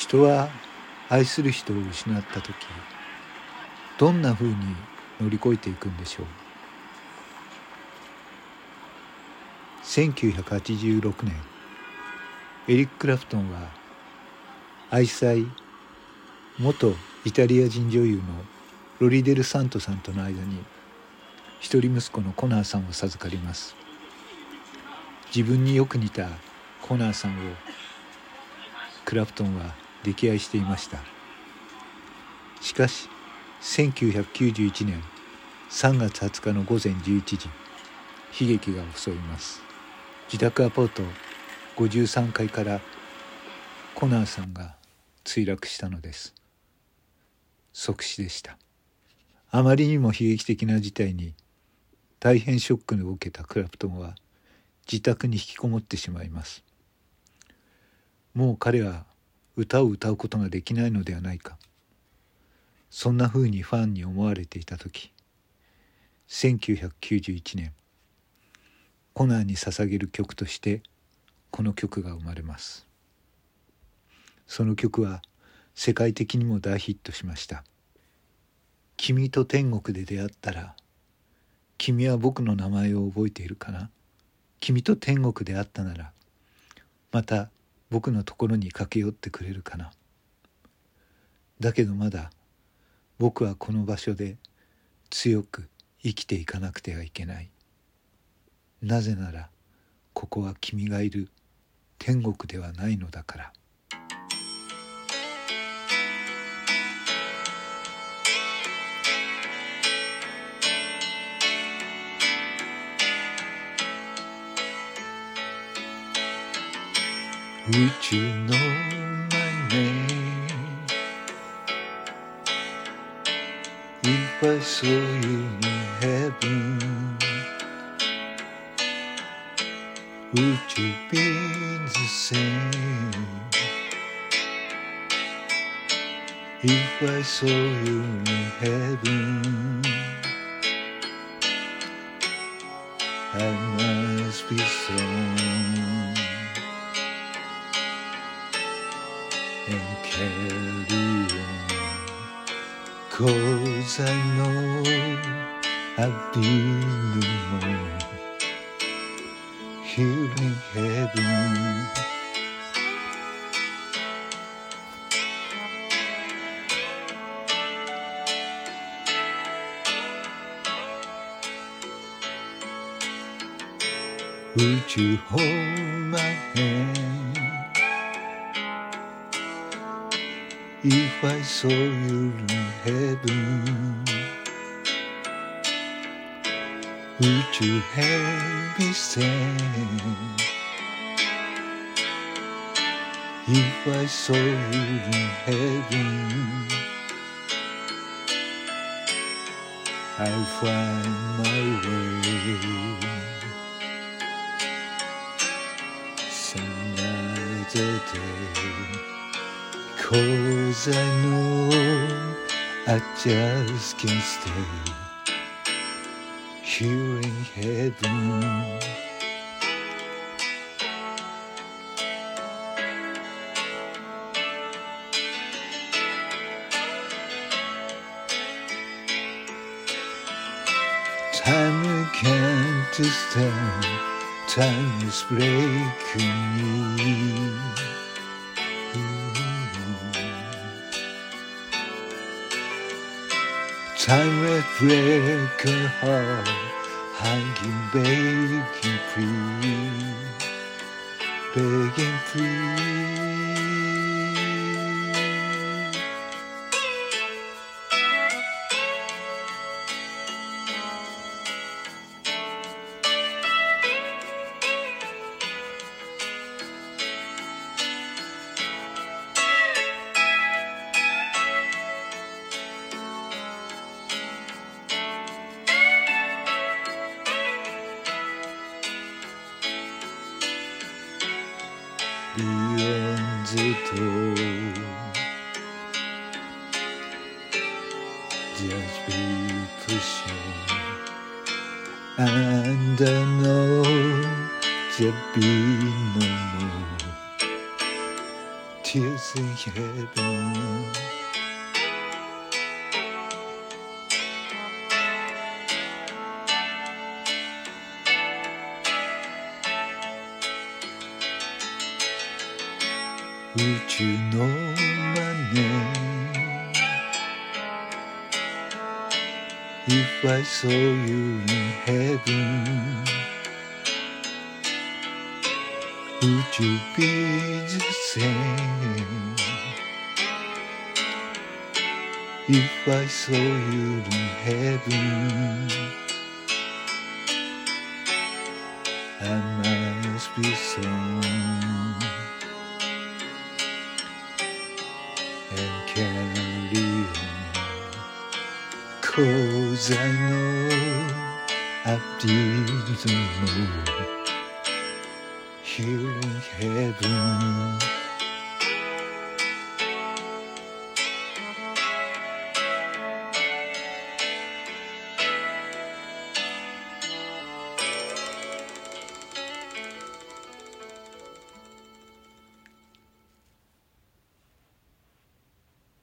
人は愛する人を失った時どんなふうに乗り越えていくんでしょう？1986年エリック・クラプトンは愛妻元イタリア人女優のロリデル・サントさんとの間に一人息子のコナーさんを授かります。自分によく似たコナーさんをクラプトンは溺愛していました。しかし1991年3月20日の午前11時悲劇が襲います。自宅アパート53階からコナーさんが墜落したのです。即死でした。あまりにも悲劇的な事態に大変ショックを受けたクラプトンは自宅に引きこもってしまいます。もう彼は歌を歌うことができないのではないか。そんなふうにファンに思われていた時1991年コナーに捧げる曲としてこの曲が生まれます。その曲は世界的にも大ヒットしました「君と天国で出会ったら君は僕の名前を覚えているかな。君と天国で会ったならまた僕のところに駆け寄ってくれるかな。だけどまだ僕はこの場所で強く生きていかなくてはいけない。なぜならここは君がいる天国ではないのだから。Would you know my name if I saw you in heaven? Would you be the same if I saw you in heaven? I must be strong. And carry. Cause I know I've been alone here in heaven. Would you hold my hand? If I saw you in heaven? Would you help me stand? If I saw you in heaven, I'll find my way. Some other day. Cause I know I just can't stay here in heaven. Time can't stand, time is breaking me. Time will break her heart, hanging, begging free, begging free. Beyond the door. Just be pushing, and I know there'll be no more tears in heaven. Would you know my name if I saw you in heaven? Would you be the same if I saw you in heaven? I must be strong Cause I know I didn't know here in heaven